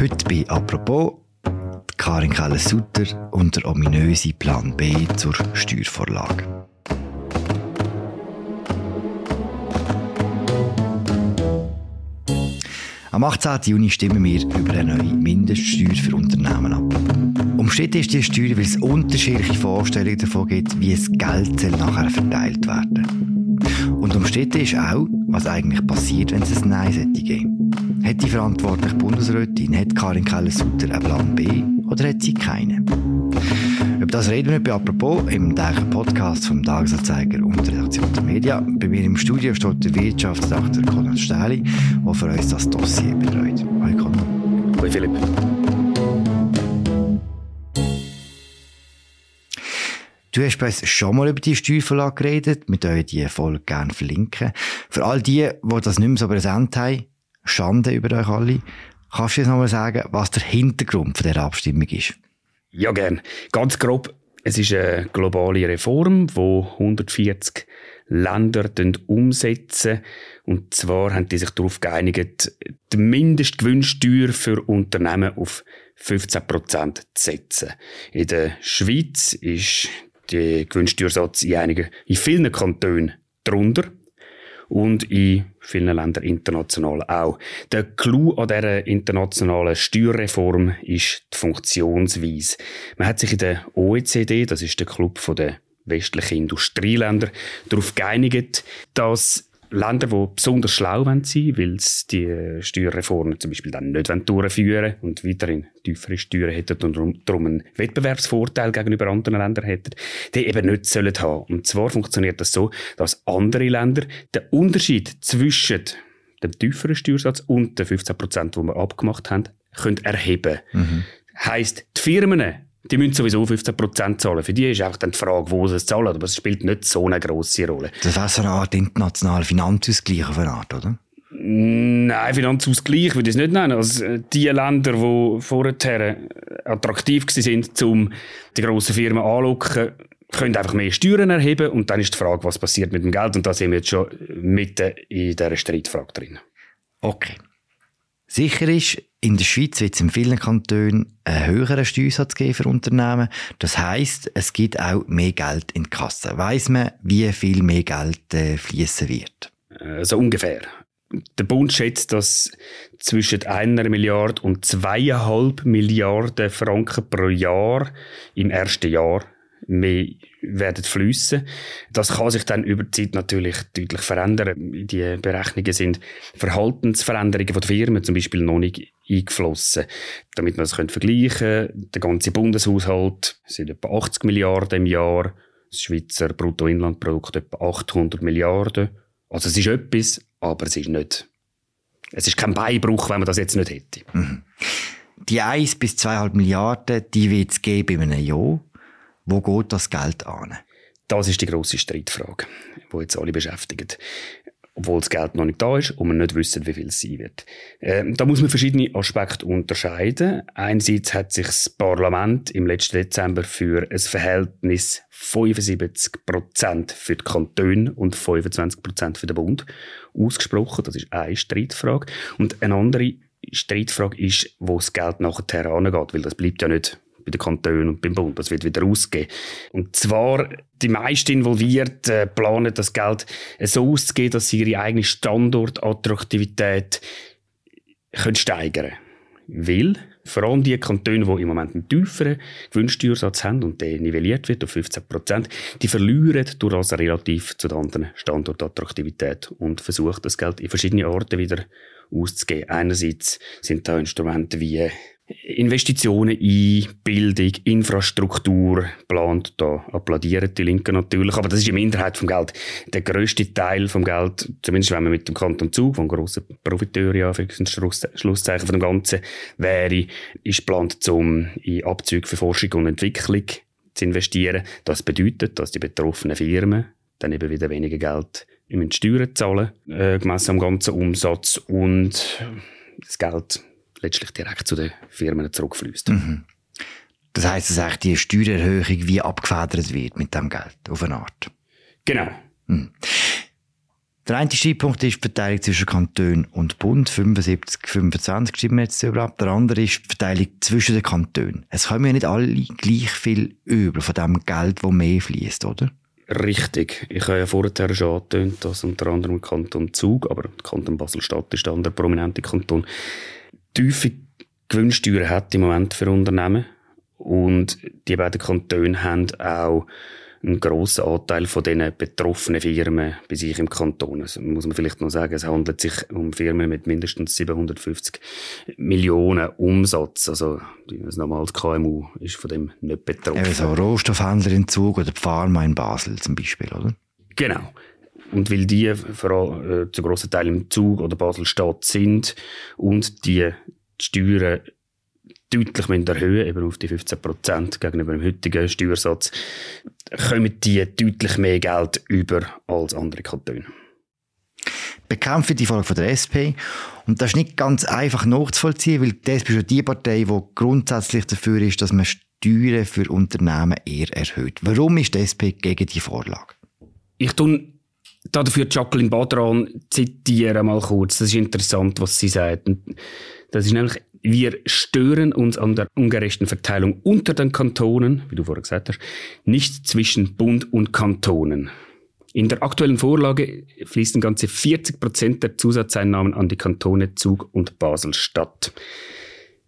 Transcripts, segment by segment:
Heute bei «Apropos» Karin Keller-Sutter und der ominöse Plan B zur Steuervorlage. Am 18. Juni stimmen wir über eine neue Mindeststeuer für Unternehmen ab. Umstritten ist die Steuer, weil es unterschiedliche Vorstellungen davon gibt, wie das Geld nachher verteilt werden Und umstritten ist auch, was eigentlich passiert, wenn es ein Nein geben Hat die verantwortliche Bundesrätin, hat Karin Keller-Sutter einen Plan B oder hat sie keinen? Über das reden wir bei «Apropos» im täglichen Podcast vom Tagesanzeiger und der Redaktion der Media. Bei mir im Studio steht der Wirtschaftsredakteur Konrad Stähli, der für uns das Dossier betreut. Hallo Konrad. Hallo Philipp. Du hast bei uns schon mal über die Steuervorlage geredet. Wir können die Folge gerne verlinken. Für all die, die das nicht mehr so präsent haben, Schande über euch alle. Kannst du uns noch mal sagen, was der Hintergrund von dieser Abstimmung ist? Ja, gern. Ganz grob. Es ist eine globale Reform, die 140 Länder umsetzen. Und zwar haben die sich darauf geeinigt, die Mindestgewinnsteuer für Unternehmen auf 15% zu setzen. In der Schweiz ist der Gewinnsteuersatz in, einigen, in vielen Kantonen drunter und in vielen Ländern international auch. Der Clou an dieser internationalen Steuerreform ist die Funktionsweise. Man hat sich in der OECD, das ist der Club der westlichen Industrieländer, darauf geeinigt, dass Länder, die besonders schlau sein wollen, weil sie die Steuerreformen zum Beispiel dann nicht durchführen und weiterhin tiefere Steuern hätten und darum einen Wettbewerbsvorteil gegenüber anderen Ländern hätten, die eben nicht sollen haben. Und zwar funktioniert das so, dass andere Länder den Unterschied zwischen dem tieferen Steuersatz und den 15 Prozent, die wir abgemacht haben, können erheben. Mhm. Heißt, die Firmen die müssen sowieso 15% zahlen. Für die ist einfach dann die Frage, wo sie es zahlen. Aber es spielt nicht so eine grosse Rolle. Das wäre so eine Art internationaler Finanzausgleich auf eine Art, oder? Nein, Finanzausgleich würde ich es nicht nennen. Also, die Länder, die vorher attraktiv waren, um die grossen Firmen anzulocken, können einfach mehr Steuern erheben und dann ist die Frage, was passiert mit dem Geld und da sind wir jetzt schon mitten in dieser Streitfrage drin. Okay. Sicher ist, in der Schweiz wird es in vielen Kantonen einen höheren Steuersatz geben für Unternehmen. Das heißt, es gibt auch mehr Geld in die Kasse. Weiss man, wie viel mehr Geld äh, fließen wird? So ungefähr. Der Bund schätzt, dass zwischen einer Milliarde und zweieinhalb Milliarden Franken pro Jahr im ersten Jahr mehr werden fließen. Das kann sich dann über die Zeit natürlich deutlich verändern. Die Berechnungen sind Verhaltensveränderungen von Firmen zum Beispiel noch nicht eingeflossen. Damit man das vergleichen könnte, der ganze Bundeshaushalt sind etwa 80 Milliarden im Jahr, das Schweizer Bruttoinlandprodukt etwa 800 Milliarden. Also es ist etwas, aber es ist nicht, es ist kein Beibruch, wenn man das jetzt nicht hätte. Mhm. Die 1 bis 2,5 Milliarden, die wird es geben in einem Jahr. Wo geht das Geld an? Das ist die grosse Streitfrage, die jetzt alle beschäftigt. Obwohl das Geld noch nicht da ist und man nicht wissen, wie viel es sein wird. Ähm, da muss man verschiedene Aspekte unterscheiden. Einerseits hat sich das Parlament im letzten Dezember für ein Verhältnis 75% für die Kantone und 25% für den Bund ausgesprochen. Das ist eine Streitfrage. Und eine andere Streitfrage ist, wo das Geld nachher angeht, weil das bleibt ja nicht bei den Kantonen und beim Bund. Das wird wieder ausgegeben. Und zwar, die meisten Involvierten äh, planen das Geld so auszugeben, dass sie ihre eigene Standortattraktivität können steigern können. Weil vor allem die Kantone, die im Moment einen tieferen Gewinnsteuersatz haben und der nivelliert wird auf 15 Prozent, die verlieren durch das relativ zu der anderen Standortattraktivität und versuchen das Geld in verschiedene Orte wieder auszugeben. Einerseits sind da Instrumente wie Investitionen in Bildung, Infrastruktur plant. Da applaudieren die Linken natürlich. Aber das ist die Minderheit vom Geld. Der grösste Teil vom Geld, zumindest wenn man mit dem Kanton Zug, von grossen Profiteur ja, für Schlusszeichen von dem Ganzen wäre, ist geplant, um in Abzüge für Forschung und Entwicklung zu investieren. Das bedeutet, dass die betroffenen Firmen dann eben wieder weniger Geld in Steuern zahlen, äh, gemessen am ganzen Umsatz und das Geld letztlich direkt zu den Firmen zurückfließt. Mhm. Das heisst, dass eigentlich die Steuererhöhung wie abgefedert wird mit dem Geld, auf eine Art? Genau. Mhm. Der eine Streitpunkt ist die Verteilung zwischen Kanton und Bund, 75, 25 stimmen wir jetzt überhaupt. Der andere ist die Verteilung zwischen den Kantonen. Es kommen ja nicht alle gleich viel über von dem Geld, das mehr fließt, oder? Richtig. Ich habe ja vorher schon angetönt, dass unter anderem Kanton Zug, aber Kanton Basel-Stadt ist der andere prominente Kanton, tiefe Gewinnsteuern hat im Moment für Unternehmen. Und die beiden Kantone haben auch einen grossen Anteil von diesen betroffenen Firmen bei sich im Kanton. Also muss man vielleicht noch sagen, es handelt sich um Firmen mit mindestens 750 Millionen Umsatz. Also ein normales KMU ist von dem nicht betroffen. Eben so Rohstoffhändler in Zug oder Pharma in Basel zum Beispiel, oder? Genau. Und weil die vor allem, äh, zu grossen Teil im Zug oder Basel-Stadt sind und die Steuern deutlich erhöhen eben auf die 15 Prozent gegenüber dem heutigen Steuersatz, kommen die deutlich mehr Geld über als andere Kantone. Bekämpfen die Folge von der SP. Und das ist nicht ganz einfach nachzuvollziehen, weil die SP ist ja die Partei, die grundsätzlich dafür ist, dass man Steuern für Unternehmen eher erhöht. Warum ist die SP gegen die Vorlage? Ich tue dafür Jacqueline Badran zitieren mal kurz. Das ist interessant, was sie sagt. Das ist nämlich wir stören uns an der ungerechten Verteilung unter den Kantonen, wie du vorher gesagt hast, nicht zwischen Bund und Kantonen. In der aktuellen Vorlage fließen ganze 40 Prozent der Zusatzeinnahmen an die Kantone Zug und Basel-Stadt.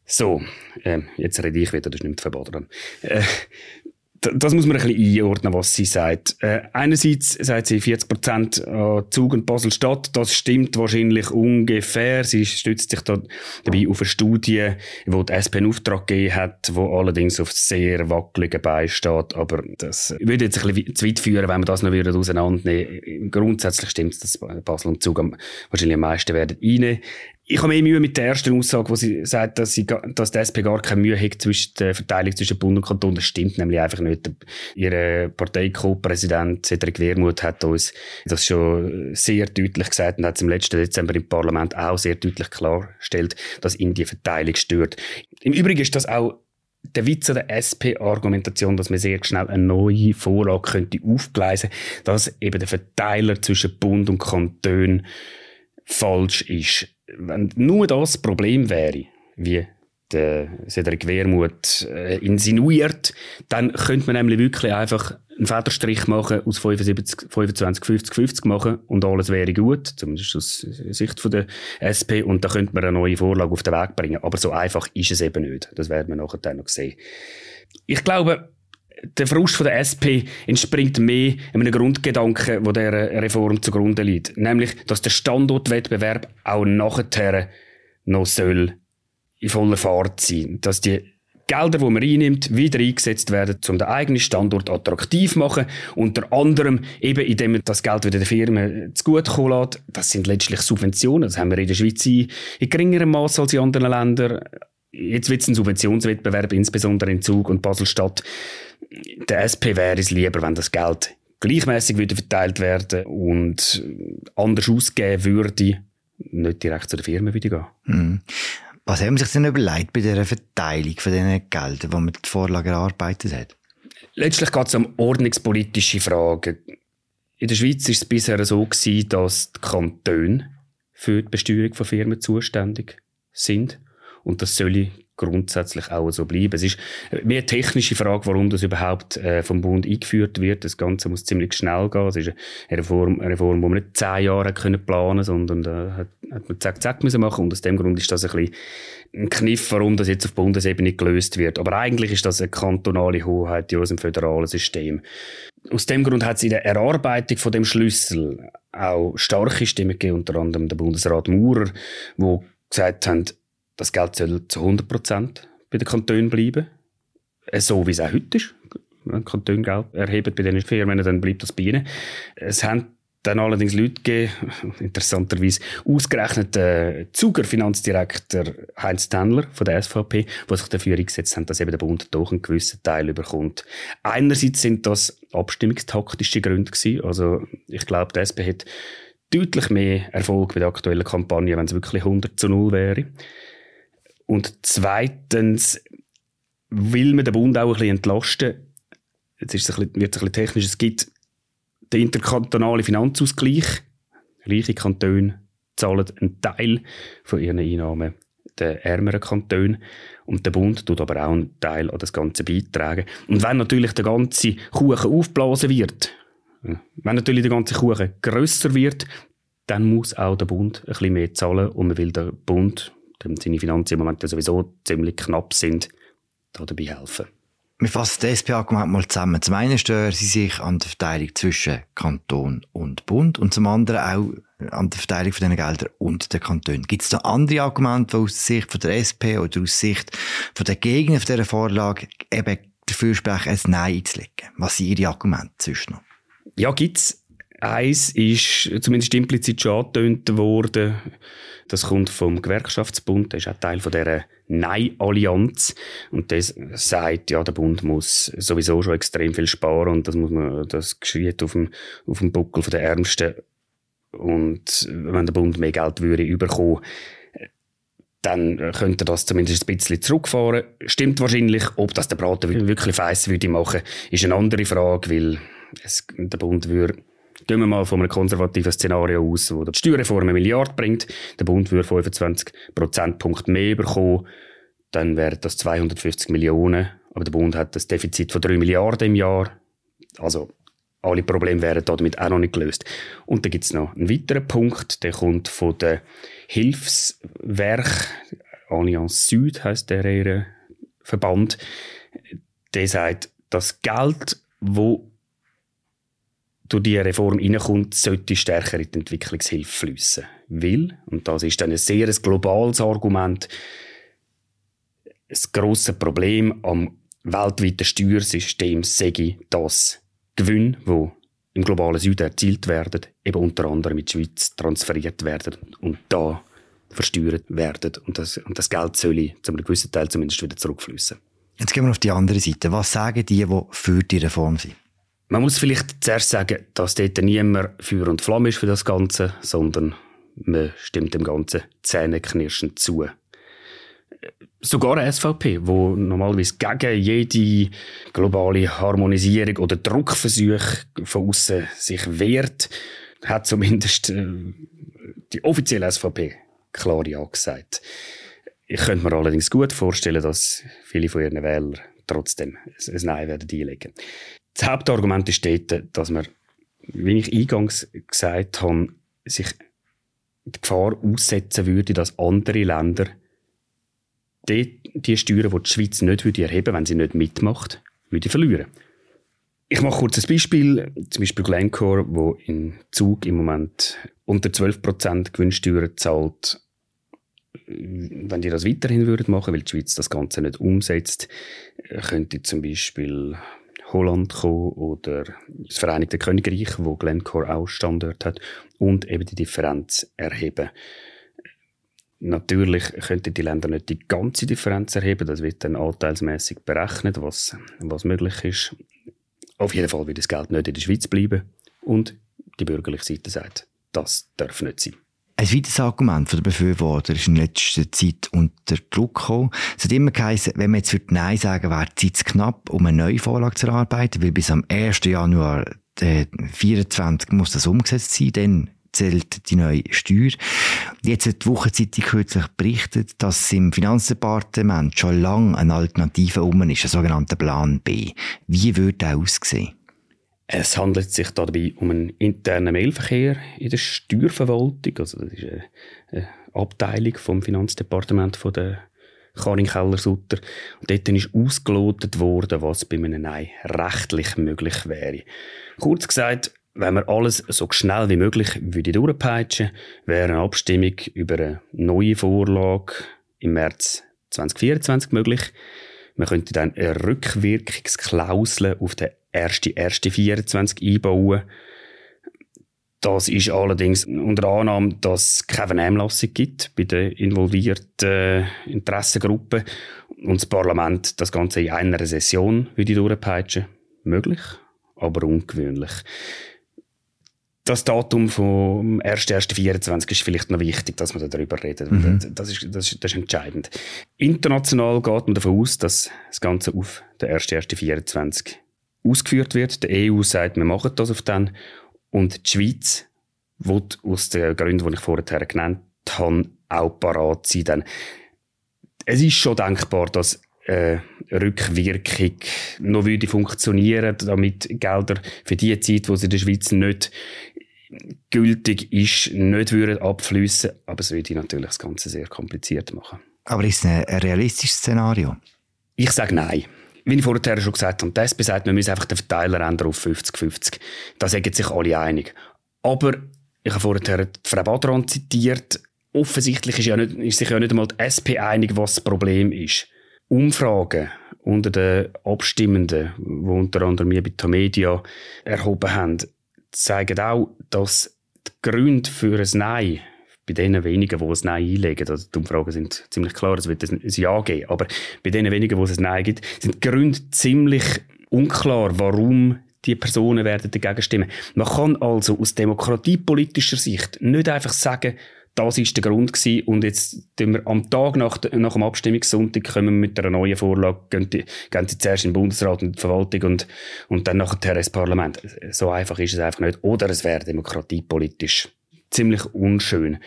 So, äh, jetzt rede ich wieder, das ist nicht verboten. Äh, das muss man ein bisschen einordnen, was sie sagt. Äh, einerseits sagt sie 40 Prozent an Zug und Basel-Stadt. Das stimmt wahrscheinlich ungefähr. Sie stützt sich da dabei auf eine Studie, wo die SP einen Auftrag gegeben hat, wo allerdings auf sehr wackeligen Beinen steht. Aber das würde jetzt ein bisschen zu weit führen, wenn wir das noch wieder auseinandernehmen. Grundsätzlich stimmt es, dass Basel und Zug wahrscheinlich am meisten werden rein ich habe mehr Mühe mit der ersten Aussage, wo sie sagt, dass, sie, dass die SP gar keine Mühe hat zwischen der Verteilung zwischen Bund und Kanton. Das stimmt nämlich einfach nicht. Ihr Partei-Co-Präsident Cedric Wermuth hat uns das schon sehr deutlich gesagt und hat es im letzten Dezember im Parlament auch sehr deutlich klargestellt, dass ihn die Verteilung stört. Im Übrigen ist das auch der Witz der SP-Argumentation, dass man sehr schnell eine neue Vorlage könnte aufgleisen, dass eben der Verteiler zwischen Bund und Kanton falsch ist wenn nur das Problem wäre, wie der Cedric Wermuth äh, insinuiert, dann könnte man nämlich wirklich einfach einen Federstrich machen, aus 75, 25, 50, 50 machen und alles wäre gut, zumindest aus Sicht von der SP, und dann könnte man eine neue Vorlage auf den Weg bringen. Aber so einfach ist es eben nicht. Das werden wir nachher dann noch sehen. Ich glaube, der Frust von der SP entspringt mehr einem Grundgedanken, der Reform zugrunde liegt. Nämlich, dass der Standortwettbewerb auch nachher noch soll in voller Fahrt sein. Dass die Gelder, die man einnimmt, wieder eingesetzt werden, um den eigenen Standort attraktiv zu machen. Unter anderem eben, indem man das Geld wieder den Firmen zugutekommen lässt. Das sind letztlich Subventionen. Das haben wir in der Schweiz in geringerem Maß als in anderen Ländern. Jetzt wird es ein Subventionswettbewerb, insbesondere in Zug und Basel-Stadt der SP wäre es lieber, wenn das Geld gleichmäßig würde verteilt werden und anders ausgeben würde, nicht direkt zu der Firma wieder gehen. Mhm. Was haben Sie sich denn überlegt bei dieser Verteilung von diesen Geldern, die man die Vorlage erarbeitet hat? Letztlich geht es um ordnungspolitische Fragen. In der Schweiz war es bisher so gewesen, dass die Kantone für die Besteuerung von Firmen zuständig sind. Und das soll grundsätzlich auch so bleiben. Es ist mehr eine technische Frage, warum das überhaupt äh, vom Bund eingeführt wird. Das Ganze muss ziemlich schnell gehen. Es ist eine Reform, eine Reform, die man nicht zehn Jahre können planen sondern äh, hat, hat man zack, zack müssen machen. Und aus dem Grund ist das ein bisschen ein Kniff, warum das jetzt auf Bundesebene gelöst wird. Aber eigentlich ist das eine kantonale Hoheit in unserem föderalen System. Aus dem Grund hat es in der Erarbeitung von dem Schlüssel auch starke Stimmen gegeben, unter anderem der Bundesrat Maurer, wo gesagt haben, das Geld soll zu 100% bei den Kantonen bleiben. Äh, so wie es auch heute ist. Wenn Kantone Geld erheben bei diesen Firmen, dann bleibt das bei ihnen. Es haben dann allerdings Leute gegeben, interessanterweise ausgerechnet der Zuger Finanzdirektor Heinz Tendler von der SVP, die sich dafür eingesetzt haben, dass eben der Bund doch einen gewissen Teil überkommt. Einerseits sind das abstimmungstaktische Gründe gewesen. Also ich glaube, die SP hat deutlich mehr Erfolg bei der aktuellen Kampagne, wenn es wirklich 100 zu 0 wäre. Und zweitens will man den Bund auch ein bisschen entlasten. Jetzt ist es ein bisschen, wird es ein bisschen technisch. Es gibt den interkantonalen Finanzausgleich. reiche Kantone zahlen einen Teil von ihren Einnahmen den ärmeren Kantonen. Und der Bund tut aber auch einen Teil an das Ganze beitragen. Und wenn natürlich der ganze Kuchen aufblasen wird, wenn natürlich der ganze Kuchen grösser wird, dann muss auch der Bund ein bisschen mehr zahlen. Und man will der Bund, dem seine Finanzen im Moment sowieso ziemlich knapp sind, dabei helfen. Wir fassen das SP-Argument mal zusammen. Zum einen stören sie sich an der Verteilung zwischen Kanton und Bund und zum anderen auch an der Verteilung von diesen Geldern und den Kantonen. Gibt es da andere Argumente, die aus Sicht von der SP oder aus Sicht von der Gegner dieser Vorlage eben dafür sprechen, ein Nein einzulegen? Was sind Ihre Argumente zwischen noch? Ja, gibt's. Eins ist zumindest implizit schon angetönt worden. Das kommt vom Gewerkschaftsbund. Das ist auch Teil von dieser Nein-Allianz. Und das sagt, ja, der Bund muss sowieso schon extrem viel sparen und das muss man, das geschieht auf dem, auf dem Buckel der Ärmsten. Und wenn der Bund mehr Geld würde überkommen, dann könnte das zumindest ein bisschen zurückfahren. Stimmt wahrscheinlich. Ob das der Braten wirklich feiss würde machen, ist eine andere Frage, weil es, der Bund würde Gehen wir mal von einem konservativen Szenario aus, wo die Steuerreform eine Milliarde bringt, der Bund würde 25 Prozentpunkte mehr bekommen, dann wären das 250 Millionen, aber der Bund hat das Defizit von 3 Milliarden im Jahr. Also alle Probleme wären damit auch noch nicht gelöst. Und dann gibt es noch einen weiteren Punkt, der kommt von der Hilfswerk, Allianz Süd heißt der ihre Verband, der sagt, das Geld, wo durch diese Reform reinkommt, sollte stärker in die Entwicklungshilfe fließen. Weil, und das ist dann ein sehr globales Argument, das grosse Problem am weltweiten Steuersystem sei das Gewinn, wo im globalen Süden erzielt werden, eben unter anderem in die Schweiz transferiert werden und da versteuert werden. Und das, und das Geld soll zu einem gewissen Teil zumindest wieder zurückfließen. Jetzt gehen wir auf die andere Seite. Was sagen die, die für die Reform sind? Man muss vielleicht zuerst sagen, dass dort niemand Feuer und Flamme ist für das Ganze, sondern man stimmt dem Ganzen zähneknirschend zu. Sogar eine SVP, wo normalerweise gegen jede globale Harmonisierung oder Druckversuch von außen sich wehrt, hat zumindest äh, die offizielle SVP klar Ja gesagt. Ich könnte mir allerdings gut vorstellen, dass viele von ihren Wählern trotzdem ein Nein werden einlegen. Das Hauptargument ist dort, dass man, wie ich eingangs gesagt habe, sich die Gefahr aussetzen würde, dass andere Länder die, die Steuern, die die Schweiz nicht würde erheben wenn sie nicht mitmacht, würde verlieren. Ich mache kurz ein Beispiel. Zum Beispiel Glencore, wo in Zug im Moment unter 12% Gewinnsteuer zahlt. Wenn die das weiterhin würden machen, weil die Schweiz das Ganze nicht umsetzt, könnte zum Beispiel Holland kommen oder das Vereinigte Königreich, wo Glencore auch Standort hat, und eben die Differenz erheben. Natürlich könnten die Länder nicht die ganze Differenz erheben, das wird dann anteilsmäßig berechnet, was, was möglich ist. Auf jeden Fall wird das Geld nicht in der Schweiz bleiben und die bürgerliche Seite sagt, das darf nicht sein. Ein weiteres Argument der Befürworter ist in letzter Zeit unter Druck gekommen. Es hat immer geheißen, wenn wir jetzt für Nein sagen, wäre die Zeit knapp, um eine neue Vorlage zu erarbeiten, weil bis am 1. Januar 2024 muss das umgesetzt sein, dann zählt die neue Steuer. Jetzt hat die Wochenzeitung kürzlich berichtet, dass im Finanzdepartement schon lange eine Alternative um ist, ein sogenannter Plan B. Wie würde der aussehen? Es handelt sich dabei um einen internen Mailverkehr in der Steuerverwaltung. Also das ist eine, Abteilung vom Finanzdepartement von der Karin Keller-Sutter. Dort ist ausgelotet worden, was bei einem Nein rechtlich möglich wäre. Kurz gesagt, wenn man alles so schnell wie möglich würde durchpeitschen, wäre eine Abstimmung über eine neue Vorlage im März 2024 möglich. Man könnte dann eine Rückwirkungsklausel auf den 1.1.24 einbauen. Das ist allerdings unter Annahme, dass es keine Vernehmlassung gibt bei den involvierten Interessengruppen und das Parlament das Ganze in einer Session würde durchpeitschen. Möglich, aber ungewöhnlich. Das Datum vom 1.1.24 ist vielleicht noch wichtig, dass wir darüber reden. Mhm. Das, ist, das, ist, das ist entscheidend. International geht man davon aus, dass das Ganze auf den 1.1.24 ausgeführt wird. Die EU sagt, wir machen das auf dann. Und die Schweiz will aus den Gründen, die ich vorher genannt habe, auch parat sein. Denn es ist schon denkbar, dass äh, Rückwirkung noch würde funktionieren, damit Gelder für die Zeit, wo sie in der Schweiz nicht gültig ist, nicht würden abfließen. Aber es würde natürlich das Ganze sehr kompliziert machen. Aber ist es ein realistisches Szenario? Ich sage nein. Wie ich vorher schon gesagt habe, die SP sagt, wir müssen einfach den Verteiler ändern auf 50-50. Da sagen sich alle einig. Aber ich habe vorher Frau Badran zitiert. Offensichtlich ist, ja nicht, ist sich ja nicht einmal die SP einig, was das Problem ist. Umfragen unter den Abstimmenden, die unter anderem wir bei Tamedia erhoben haben, zeigen auch, dass die Gründe für ein Nein bei den wenigen, die ein Nein einlegen, also die Umfragen sind ziemlich klar, es wird ein Ja geben, aber bei den wenigen, die ein Nein gibt, sind die Gründe ziemlich unklar, warum die Personen werden dagegen stimmen. Man kann also aus demokratiepolitischer Sicht nicht einfach sagen, das ist der Grund gewesen. Und jetzt wir am Tag nach, nach dem Abstimmungssonntag kommen wir mit einer neuen Vorlage, gehen die, gehen die zuerst in den Bundesrat und die Verwaltung und, und dann nachher ins Parlament. So einfach ist es einfach nicht. Oder es wäre demokratiepolitisch ziemlich unschön.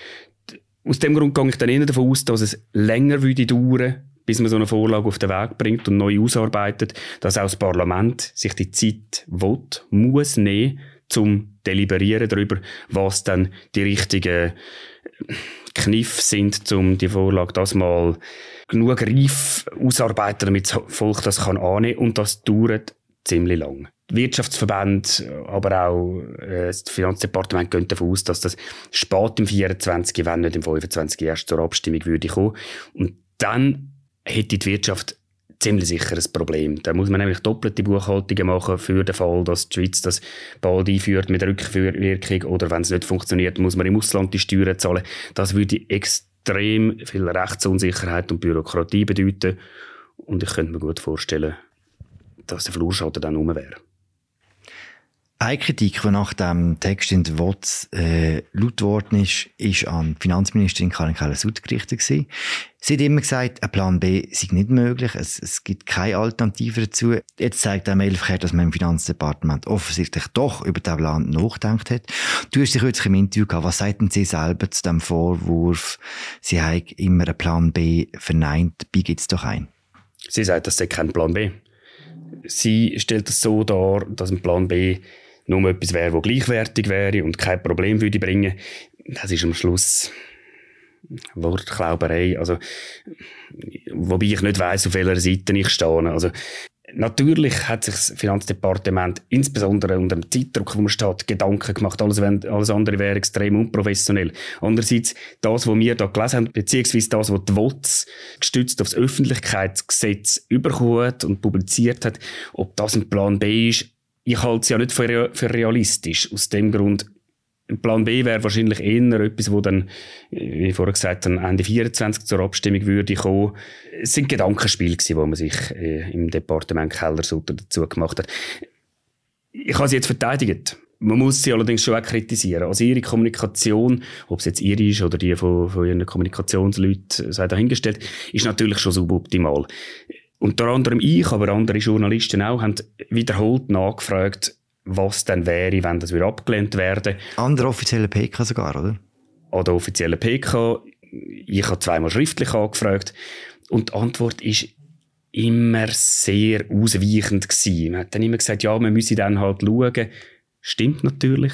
Aus dem Grund gehe ich dann eher davon aus, dass es länger würde dauern bis man so eine Vorlage auf den Weg bringt und neu ausarbeitet, dass auch das Parlament sich die Zeit will, muss nehmen, zum deliberieren darüber, was dann die richtigen Kniff sind, um die Vorlage das mal genug reif ausarbeiten, damit das Volk das kann annehmen und das dauert ziemlich lang. Die Wirtschaftsverbände, aber auch äh, das Finanzdepartement gehen davon aus, dass das spät im 24, wenn nicht im 25 erst zur Abstimmung würde kommen. Und dann hätte die Wirtschaft ziemlich sicher ein Problem. Da muss man nämlich doppelte Buchhaltungen machen für den Fall, dass die Schweiz das bald einführt mit Rückwirkung oder wenn es nicht funktioniert, muss man im Ausland die Steuern zahlen. Das würde extrem viel Rechtsunsicherheit und Bürokratie bedeuten und ich könnte mir gut vorstellen, dass der Flurschaden dann rum wäre. Eine Kritik, die nach dem Text in der WOTS äh, laut geworden ist, ist an die Finanzministerin Karin Keller-Sutter gerichtet gewesen. Sie hat immer gesagt, ein Plan B sei nicht möglich, es, es gibt keine Alternative dazu. Jetzt zeigt der Mailverkehr, dass man im Finanzdepartement offensichtlich doch über den Plan nachgedacht hat. Du hast dich kürzlich im Interview gehabt, was sagt denn Sie selber zu dem Vorwurf, Sie haben immer einen Plan B verneint, wie gibt es doch ein? Sie sagt, das sei kein Plan B. Sie stellt es so dar, dass ein Plan B nur etwas wäre, das gleichwertig wäre und kein Problem würde bringen. Das ist am Schluss Wortklauberei. Also, wobei ich nicht weiss, auf welcher Seite ich stehe. Also, Natürlich hat sich das Finanzdepartement insbesondere unter dem Zeitdruck, wo man steht, Gedanken gemacht. Alles, alles andere wäre extrem unprofessionell. Andererseits, das, was wir da gelesen haben, beziehungsweise das, was die WOTS gestützt auf das Öffentlichkeitsgesetz überkommt und publiziert hat, ob das ein Plan B ist, ich halte es ja nicht für realistisch. Aus dem Grund, Plan B wäre wahrscheinlich eher etwas, wo dann, wie vorher gesagt habe, Ende 24 zur Abstimmung würde kommen. Es sind Gedankenspiele gewesen, wo man sich äh, im Departement Keller-Sutter dazu gemacht hat. Ich habe sie jetzt verteidigt. Man muss sie allerdings schon auch kritisieren. Also ihre Kommunikation, ob es jetzt ihre ist oder die von, von ihren Kommunikationsleuten, sei dahingestellt, ist natürlich schon suboptimal. Unter anderem ich, aber andere Journalisten auch, haben wiederholt nachgefragt, was dann wäre, wenn das wieder abgelehnt werden Andere offizielle PK sogar, oder? Oder offizielle PK. Ich habe zweimal schriftlich angefragt. Und die Antwort ist immer sehr ausweichend gewesen. Man hat dann immer gesagt, ja, man müsse dann halt schauen. Stimmt natürlich.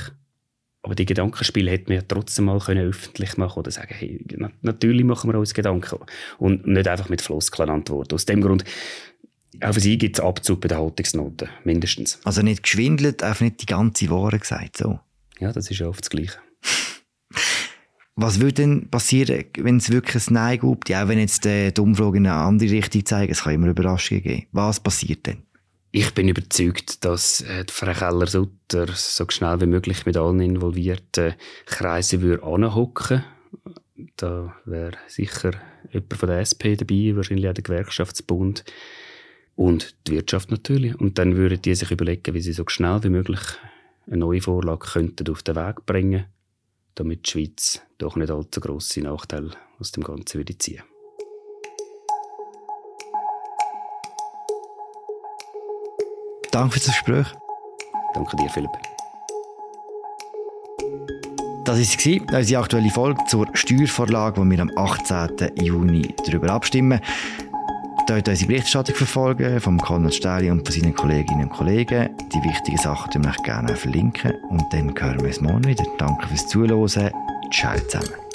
Aber die Gedankenspiele hätten wir trotzdem mal können öffentlich machen oder sagen, hey, natürlich machen wir uns Gedanken. Und nicht einfach mit Floskeln antworten. Aus dem Grund, auch für sie gibt es Abzug bei den Haltungsnoten, mindestens. Also nicht geschwindelt, einfach nicht die ganze Wahrheit gesagt, so? Ja, das ist ja oft das Gleiche. Was würde denn passieren, wenn es wirklich ein Nein gibt? Ja, wenn jetzt äh, die Umfrage in eine andere Richtung zeigt, es kann immer Überraschungen geben. Was passiert denn? Ich bin überzeugt, dass äh, Frau Keller-Sutter so schnell wie möglich mit allen involvierten Kreisen würde anhocken. Da wäre sicher jemand von der SP dabei, wahrscheinlich auch der Gewerkschaftsbund und die Wirtschaft natürlich. Und dann würden die sich überlegen, wie sie so schnell wie möglich eine neue Vorlage könnten auf den Weg bringen, damit die Schweiz doch nicht allzu grosse Nachteile aus dem Ganzen würde ziehen. Danke für das Gespräch. Danke dir, Philipp. Das war unsere aktuelle Folge zur Steuervorlage, wo wir am 18. Juni darüber abstimmen. Dort unsere Berichterstattung verfolgen vom Konrad Stähli und von seinen Kolleginnen und Kollegen. Die wichtigen Sachen verlinken wir gerne verlinken. Und dann hören wir uns morgen wieder. Danke fürs Zuhören. Ciao zusammen.